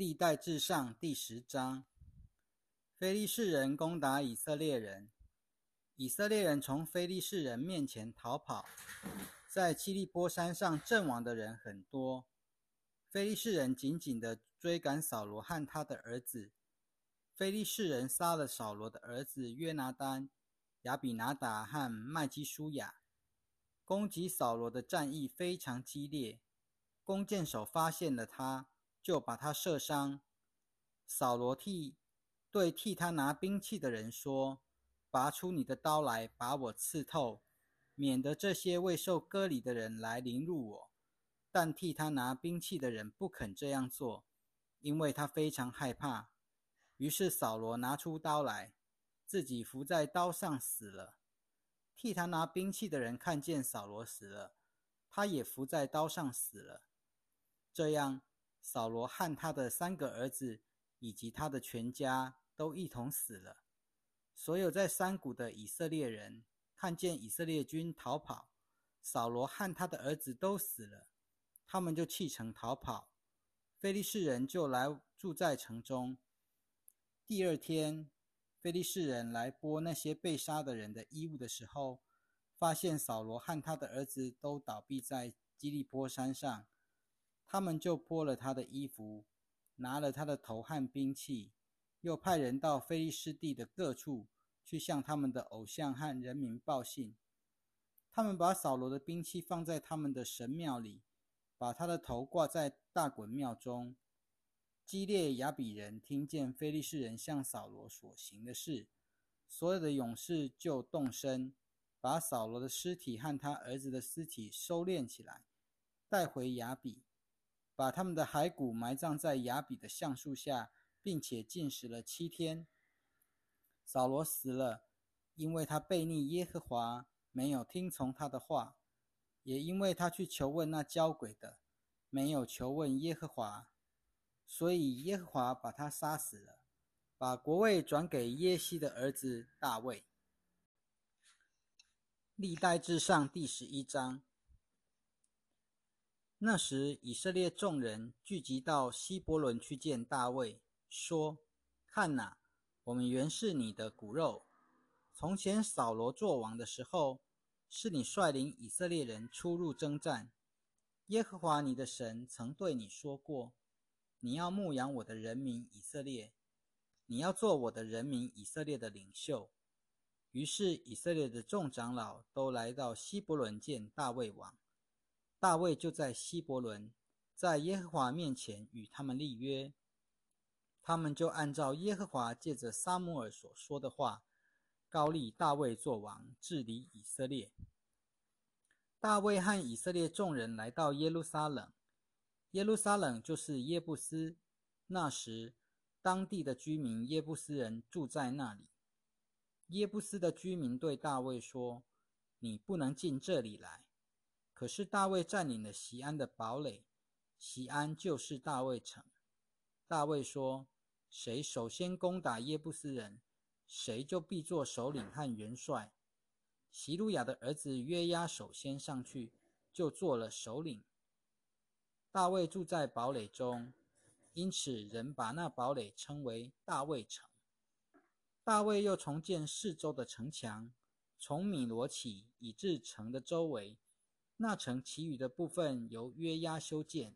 历代至上第十章，非利士人攻打以色列人，以色列人从非利士人面前逃跑，在基利波山上阵亡的人很多。非利士人紧紧地追赶扫罗和他的儿子，非利士人杀了扫罗的儿子约拿丹、亚比拿达和麦基舒雅。攻击扫罗的战役非常激烈，弓箭手发现了他。就把他射伤。扫罗替对替他拿兵器的人说：“拔出你的刀来，把我刺透，免得这些未受割礼的人来凌辱我。”但替他拿兵器的人不肯这样做，因为他非常害怕。于是扫罗拿出刀来，自己伏在刀上死了。替他拿兵器的人看见扫罗死了，他也伏在刀上死了。这样。扫罗和他的三个儿子以及他的全家都一同死了。所有在山谷的以色列人看见以色列军逃跑，扫罗和他的儿子都死了，他们就弃城逃跑。非利士人就来住在城中。第二天，非利士人来剥那些被杀的人的衣物的时候，发现扫罗和他的儿子都倒闭在基利波山上。他们就剥了他的衣服，拿了他的头和兵器，又派人到非利士地的各处去向他们的偶像和人民报信。他们把扫罗的兵器放在他们的神庙里，把他的头挂在大衮庙中。基列雅比人听见非利士人向扫罗所行的事，所有的勇士就动身，把扫罗的尸体和他儿子的尸体收敛起来，带回雅比。把他们的骸骨埋葬在雅比的橡树下，并且禁食了七天。扫罗死了，因为他背逆耶和华，没有听从他的话，也因为他去求问那交鬼的，没有求问耶和华，所以耶和华把他杀死了，把国位转给耶西的儿子大卫。历代至上第十一章。那时，以色列众人聚集到希伯伦去见大卫，说：“看哪，我们原是你的骨肉。从前扫罗作王的时候，是你率领以色列人出入征战。耶和华你的神曾对你说过：你要牧养我的人民以色列，你要做我的人民以色列的领袖。”于是，以色列的众长老都来到希伯伦见大卫王。大卫就在希伯伦，在耶和华面前与他们立约。他们就按照耶和华借着撒母耳所说的话，高立大卫作王，治理以色列。大卫和以色列众人来到耶路撒冷，耶路撒冷就是耶布斯。那时，当地的居民耶布斯人住在那里。耶布斯的居民对大卫说：“你不能进这里来。”可是大卫占领了西安的堡垒，西安就是大卫城。大卫说：“谁首先攻打耶布斯人，谁就必做首领和元帅。”席路亚的儿子约押首先上去，就做了首领。大卫住在堡垒中，因此人把那堡垒称为大卫城。大卫又重建四周的城墙，从米罗起，以至城的周围。那城其余的部分由约押修建。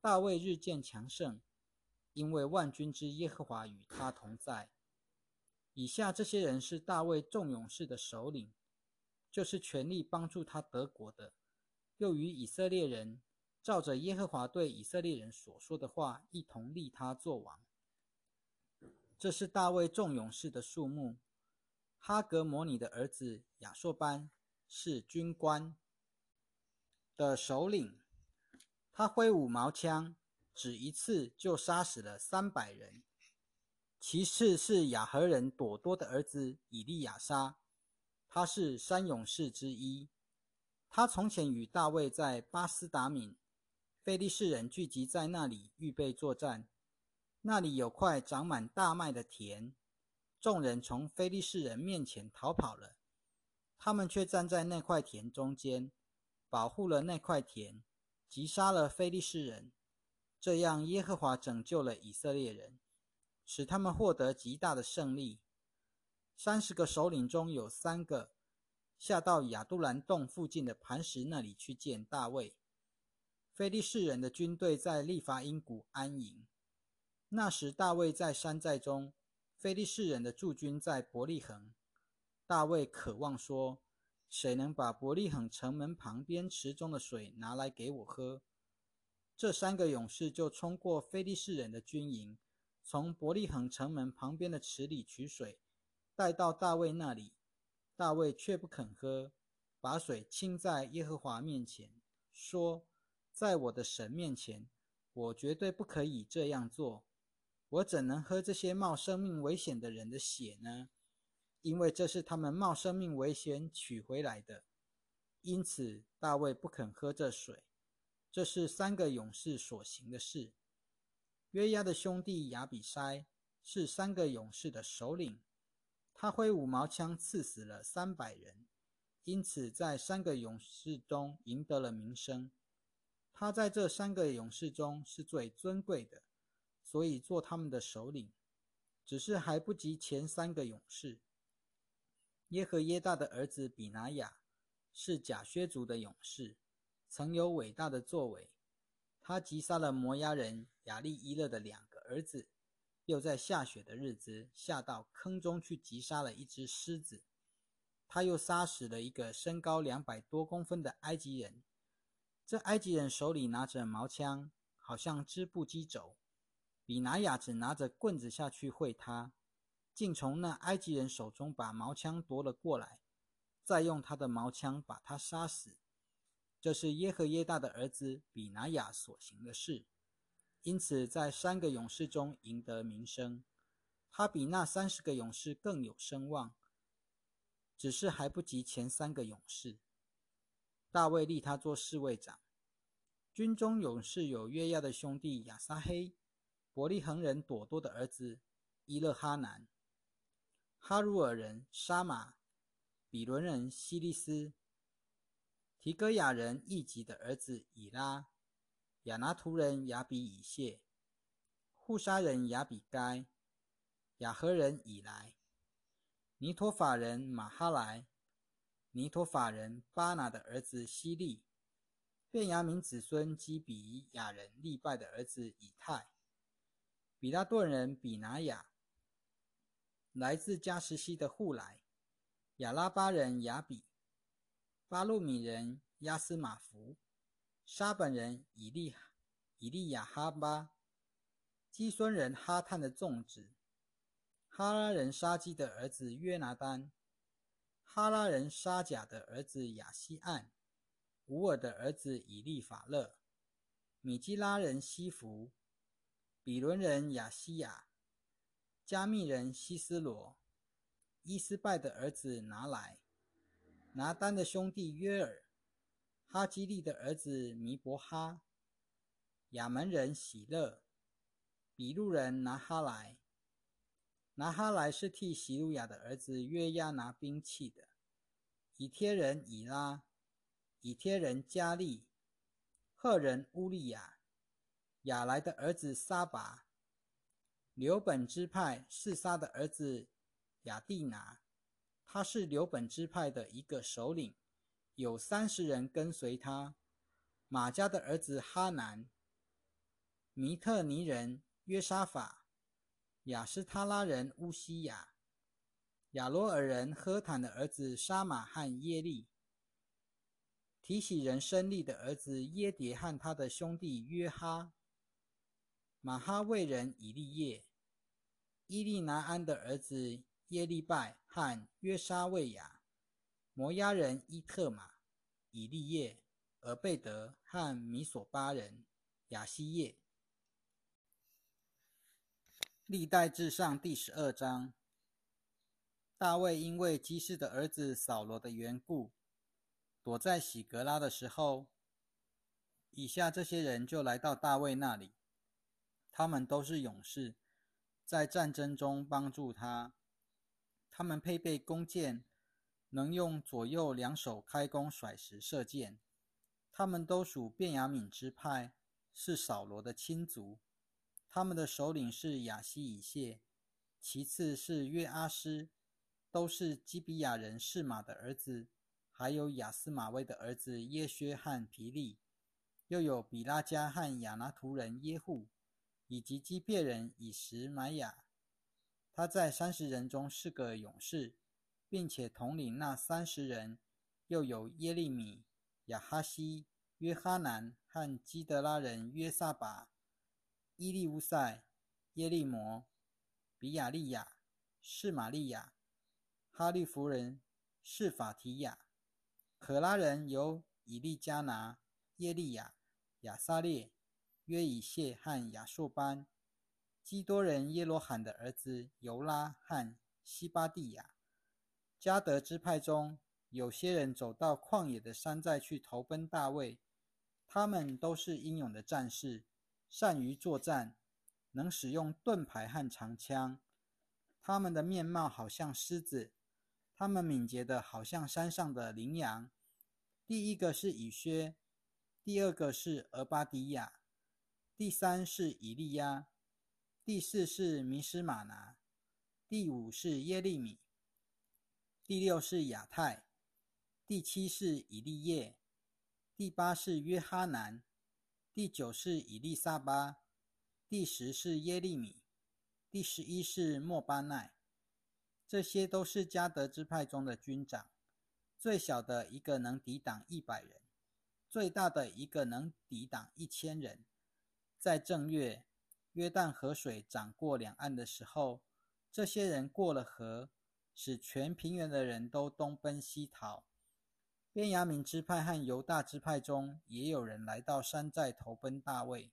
大卫日渐强盛，因为万军之耶和华与他同在。以下这些人是大卫众勇士的首领，就是全力帮助他得国的，又与以色列人照着耶和华对以色列人所说的话，一同立他做王。这是大卫众勇士的数目。哈格摩尼的儿子亚硕班是军官。的首领，他挥舞矛枪，只一次就杀死了三百人。其次是雅和人朵多的儿子以利亚沙，他是三勇士之一。他从前与大卫在巴斯达敏，非利士人聚集在那里预备作战。那里有块长满大麦的田，众人从非利士人面前逃跑了，他们却站在那块田中间。保护了那块田，击杀了非利士人。这样，耶和华拯救了以色列人，使他们获得极大的胜利。三十个首领中有三个下到亚杜兰洞附近的磐石那里去见大卫。非利士人的军队在利伐因谷安营。那时，大卫在山寨中，非利士人的驻军在伯利恒。大卫渴望说：“谁能把伯利恒城门旁边池中的水拿来给我喝？”这三个勇士就冲过非利士人的军营，从伯利恒城门旁边的池里取水，带到大卫那里。大卫却不肯喝，把水倾在耶和华面前，说：“在我的神面前，我绝对不可以这样做。我怎能喝这些冒生命危险的人的血呢？因为这是他们冒生命危险取回来的。因此，大卫不肯喝这水。这是三个勇士所行的事。约押的兄弟亚比筛是三个勇士的首领。”他挥五毛枪刺死了三百人，因此在三个勇士中赢得了名声。他在这三个勇士中是最尊贵的，所以做他们的首领。只是还不及前三个勇士。耶和耶大的儿子比拿雅是假薛族的勇士，曾有伟大的作为。他击杀了摩押人亚利伊勒的两个儿子。又在下雪的日子下到坑中去击杀了一只狮子，他又杀死了一个身高两百多公分的埃及人。这埃及人手里拿着矛枪，好像织布机轴。比拿雅只拿着棍子下去会他，竟从那埃及人手中把矛枪夺了过来，再用他的矛枪把他杀死。这是耶和耶大的儿子比拿雅所行的事。因此，在三个勇士中赢得名声，他比那三十个勇士更有声望，只是还不及前三个勇士。大卫立他做侍卫长。军中勇士有约亚的兄弟亚撒黑、伯利恒人朵多的儿子伊勒哈南、哈鲁尔人沙马、比伦人希利斯、提戈雅人易吉的儿子以拉。亚拿图人亚比以谢，护沙人亚比该，雅和人以来，尼托法人马哈莱，尼托法人巴拿的儿子希利，便雅明子孙基比亚人利拜的儿子以太，比拉顿人比拿雅，来自加什西的户来，亚拉巴人雅比，巴路米人亚斯马福。沙本人以利以利亚哈巴，基孙人哈探的众子，哈拉人沙基的儿子约拿丹，哈拉人沙甲的儿子亚西岸，乌尔的儿子以利法勒，米基拉人西弗，比伦人亚西亚，加密人西斯罗，伊斯拜的儿子拿来，拿丹的兄弟约尔。哈基利的儿子弥伯哈，亚门人喜乐，比路人拿哈莱，拿哈莱是替希鲁雅的儿子约押拿兵器的。以贴人以拉，以贴人加利，赫人乌利亚，亚来的儿子撒拔，刘本支派四杀的儿子雅蒂拿，他是刘本支派的一个首领。有三十人跟随他。马家的儿子哈南、米特尼人约沙法、雅斯他拉人乌西亚、亚罗尔人赫坦的儿子沙马和耶利、提喜人申利的儿子耶迭和他的兄弟约哈、马哈卫人以利叶、伊利拿安的儿子耶利拜和约沙卫亚。摩押人伊特玛、以利叶、俄贝德和米索巴人亚西叶。历代至上第十二章。大卫因为基士的儿子扫罗的缘故，躲在喜格拉的时候，以下这些人就来到大卫那里。他们都是勇士，在战争中帮助他。他们配备弓箭。能用左右两手开弓甩石射箭，他们都属便雅悯支派，是扫罗的亲族，他们的首领是亚西以谢，其次是约阿斯，都是基比亚人示马的儿子，还有亚斯马威的儿子耶薛和皮利，又有比拉加和亚拿图人耶户，以及基别人以实玛雅。他在三十人中是个勇士，并且统领那三十人，又有耶利米、亚哈西、约哈南和基德拉人约萨巴、伊利乌塞、耶利摩、比亚利亚、士玛利亚、哈利弗人士法提亚、可拉人有以利加拿、耶利亚、亚撒列、约以谢和亚述班。基多人耶罗罕的儿子尤拉和西巴蒂亚，加德支派中有些人走到旷野的山寨去投奔大卫，他们都是英勇的战士，善于作战，能使用盾牌和长枪。他们的面貌好像狮子，他们敏捷的好像山上的羚羊。第一个是以薛，第二个是俄巴迪亚，第三是以利亚。第四是米斯玛拿，第五是耶利米，第六是亚泰，第七是以利叶，第八是约哈南，第九是以利沙巴，第十是耶利米，第十一是莫巴奈。这些都是加德支派中的军长，最小的一个能抵挡一百人，最大的一个能抵挡一千人。在正月。约旦河水涨过两岸的时候，这些人过了河，使全平原的人都东奔西逃。边雅悯支派和犹大支派中也有人来到山寨投奔大卫。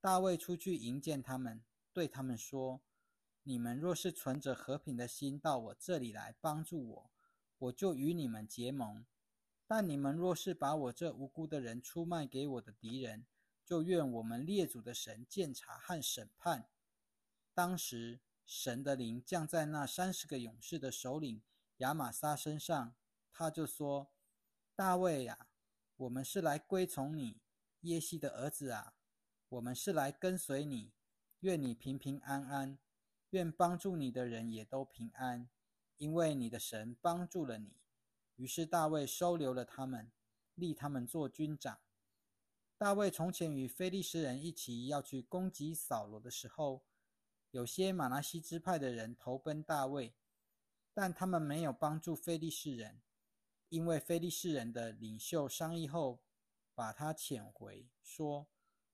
大卫出去迎见他们，对他们说：“你们若是存着和平的心到我这里来帮助我，我就与你们结盟；但你们若是把我这无辜的人出卖给我的敌人，”就愿我们列祖的神鉴察和审判。当时，神的灵降在那三十个勇士的首领亚玛撒身上，他就说：“大卫啊，我们是来归从你，耶西的儿子啊，我们是来跟随你。愿你平平安安，愿帮助你的人也都平安，因为你的神帮助了你。”于是大卫收留了他们，立他们做军长。大卫从前与非利士人一起要去攻击扫罗的时候，有些马拿西支派的人投奔大卫，但他们没有帮助非利士人，因为非利士人的领袖商议后，把他遣回，说：“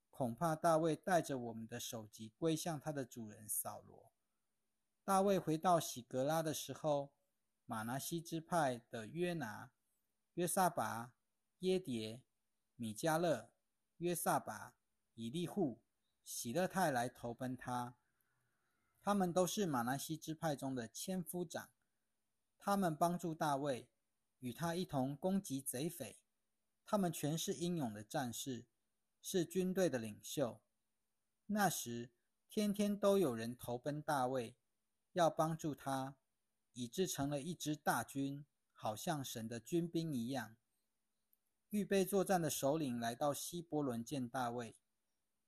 恐怕大卫带着我们的首级归向他的主人扫罗。”大卫回到喜格拉的时候，马拿西支派的约拿、约撒拔、耶迭、米迦勒。约萨巴、以利户、喜勒泰来投奔他，他们都是马来西支派中的千夫长。他们帮助大卫，与他一同攻击贼匪。他们全是英勇的战士，是军队的领袖。那时，天天都有人投奔大卫，要帮助他，以致成了一支大军，好像神的军兵一样。预备作战的首领来到希伯伦见大卫，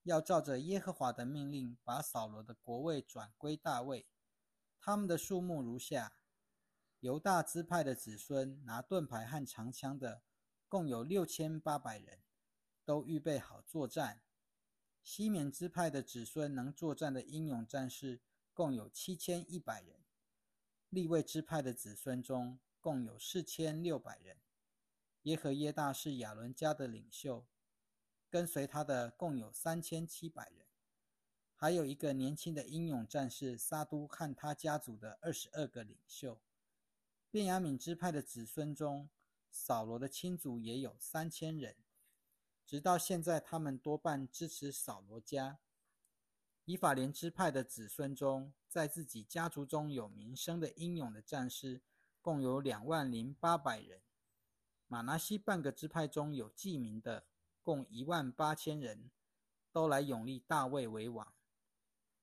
要照着耶和华的命令，把扫罗的国位转归大卫。他们的数目如下：犹大支派的子孙拿盾牌和长枪的，共有六千八百人，都预备好作战；西缅支派的子孙能作战的英勇战士，共有七千一百人；利未支派的子孙中，共有四千六百人。耶和耶大是亚伦家的领袖，跟随他的共有三千七百人，还有一个年轻的英勇战士撒都和他家族的二十二个领袖。便雅悯支派的子孙中，扫罗的亲族也有三千人，直到现在，他们多半支持扫罗家。以法莲支派的子孙中，在自己家族中有名声的英勇的战士，共有两万零八百人。马拿西半个支派中有记名的，共一万八千人，都来永立大卫为王。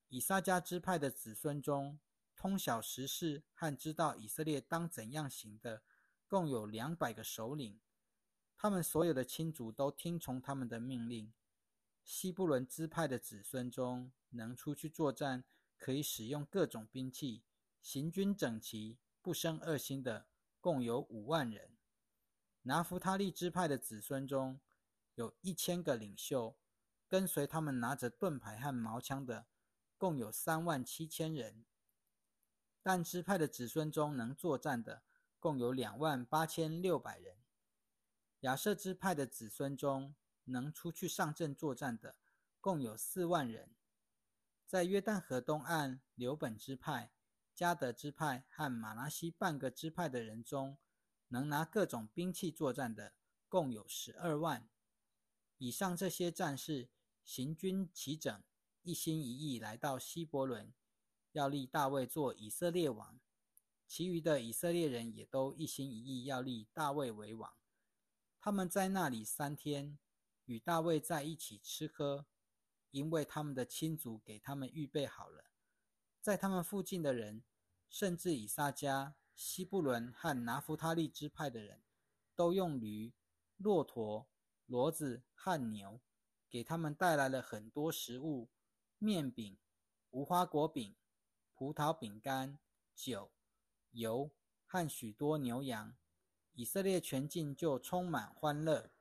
以撒迦支派的子孙中，通晓时事和知道以色列当怎样行的，共有两百个首领。他们所有的亲族都听从他们的命令。西布伦支派的子孙中能出去作战、可以使用各种兵器、行军整齐、不生恶心的，共有五万人。拿弗他利支派的子孙中有一千个领袖，跟随他们拿着盾牌和矛枪的，共有三万七千人。但支派的子孙中能作战的，共有两万八千六百人。亚瑟支派的子孙中能出去上阵作战的，共有四万人。在约旦河东岸刘本支派、加德支派和马拉西半个支派的人中，能拿各种兵器作战的，共有十二万。以上这些战士行军齐整，一心一意来到希伯伦，要立大卫做以色列王。其余的以色列人也都一心一意要立大卫为王。他们在那里三天，与大卫在一起吃喝，因为他们的亲族给他们预备好了。在他们附近的人，甚至以撒加。西布伦和拿弗他利支派的人，都用驴、骆驼、骡子和牛，给他们带来了很多食物：面饼、无花果饼、葡萄饼干、酒、油和许多牛羊。以色列全境就充满欢乐。